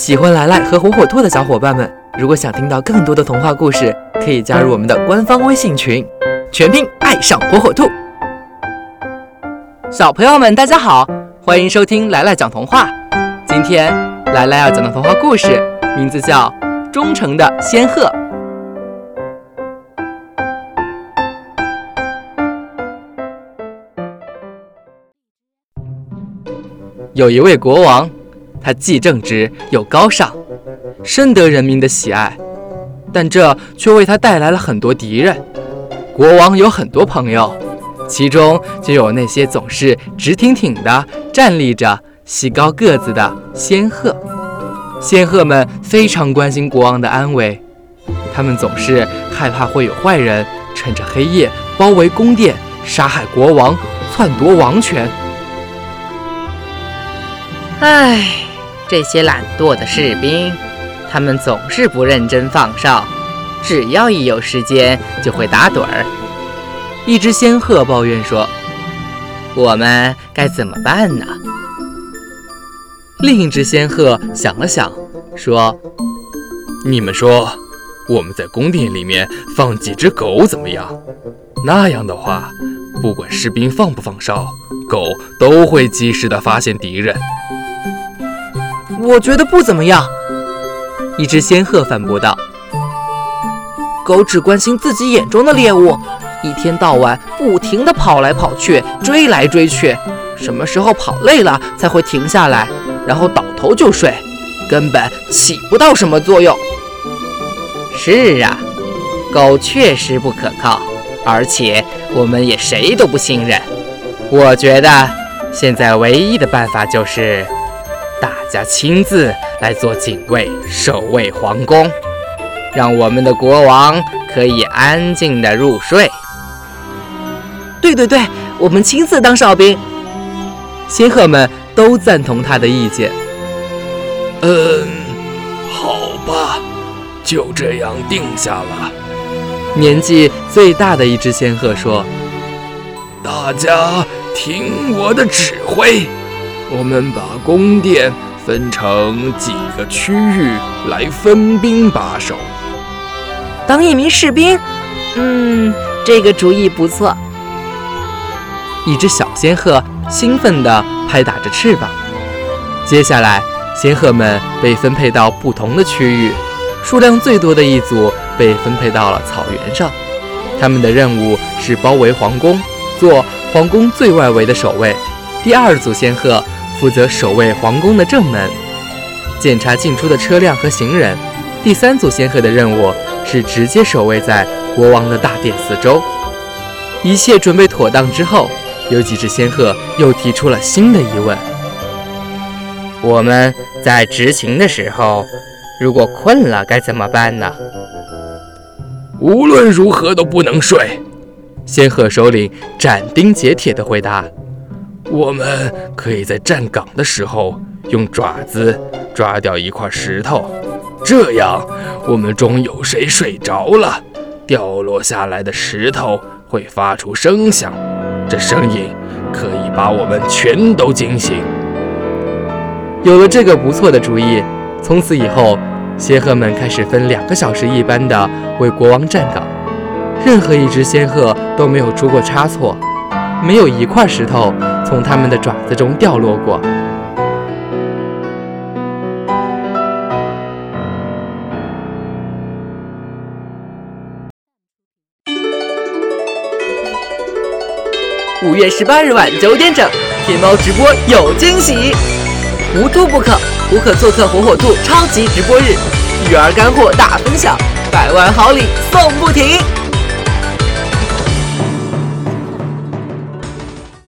喜欢来来和火火兔的小伙伴们，如果想听到更多的童话故事，可以加入我们的官方微信群，全拼爱上火火兔。小朋友们，大家好，欢迎收听来来讲童话。今天来来要讲的童话故事名字叫《忠诚的仙鹤》。有一位国王，他既正直又高尚，深得人民的喜爱，但这却为他带来了很多敌人。国王有很多朋友，其中就有那些总是直挺挺地站立着、细高个子的仙鹤。仙鹤们非常关心国王的安危，他们总是害怕会有坏人趁着黑夜包围宫殿，杀害国王，篡夺王权。唉，这些懒惰的士兵，他们总是不认真放哨，只要一有时间就会打盹儿。一只仙鹤抱怨说：“我们该怎么办呢？”另一只仙鹤想了想，说：“你们说，我们在宫殿里面放几只狗怎么样？那样的话，不管士兵放不放哨，狗都会及时的发现敌人。”我觉得不怎么样。一只仙鹤反驳道：“狗只关心自己眼中的猎物，一天到晚不停地跑来跑去，追来追去，什么时候跑累了才会停下来，然后倒头就睡，根本起不到什么作用。”是啊，狗确实不可靠，而且我们也谁都不信任。我觉得现在唯一的办法就是。大家亲自来做警卫，守卫皇宫，让我们的国王可以安静的入睡。对对对，我们亲自当哨兵。仙鹤们都赞同他的意见。嗯，好吧，就这样定下了。年纪最大的一只仙鹤说：“大家听我的指挥。”我们把宫殿分成几个区域来分兵把守。当一名士兵，嗯，这个主意不错。一只小仙鹤兴奋地拍打着翅膀。接下来，仙鹤们被分配到不同的区域，数量最多的一组被分配到了草原上。他们的任务是包围皇宫，做皇宫最外围的守卫。第二组仙鹤。负责守卫皇宫的正门，检查进出的车辆和行人。第三组仙鹤的任务是直接守卫在国王的大殿四周。一切准备妥当之后，有几只仙鹤又提出了新的疑问：我们在执勤的时候，如果困了该怎么办呢？无论如何都不能睡。仙鹤首领斩钉截铁地回答。我们可以在站岗的时候用爪子抓掉一块石头，这样我们中有谁睡着了，掉落下来的石头会发出声响，这声音可以把我们全都惊醒。有了这个不错的主意，从此以后，仙鹤们开始分两个小时一班的为国王站岗，任何一只仙鹤都没有出过差错，没有一块石头。从他们的爪子中掉落过。五月十八日晚九点整，天猫直播有惊喜，无兔不可，无可做客火火兔超级直播日，育儿干货大分享，百万好礼送不停。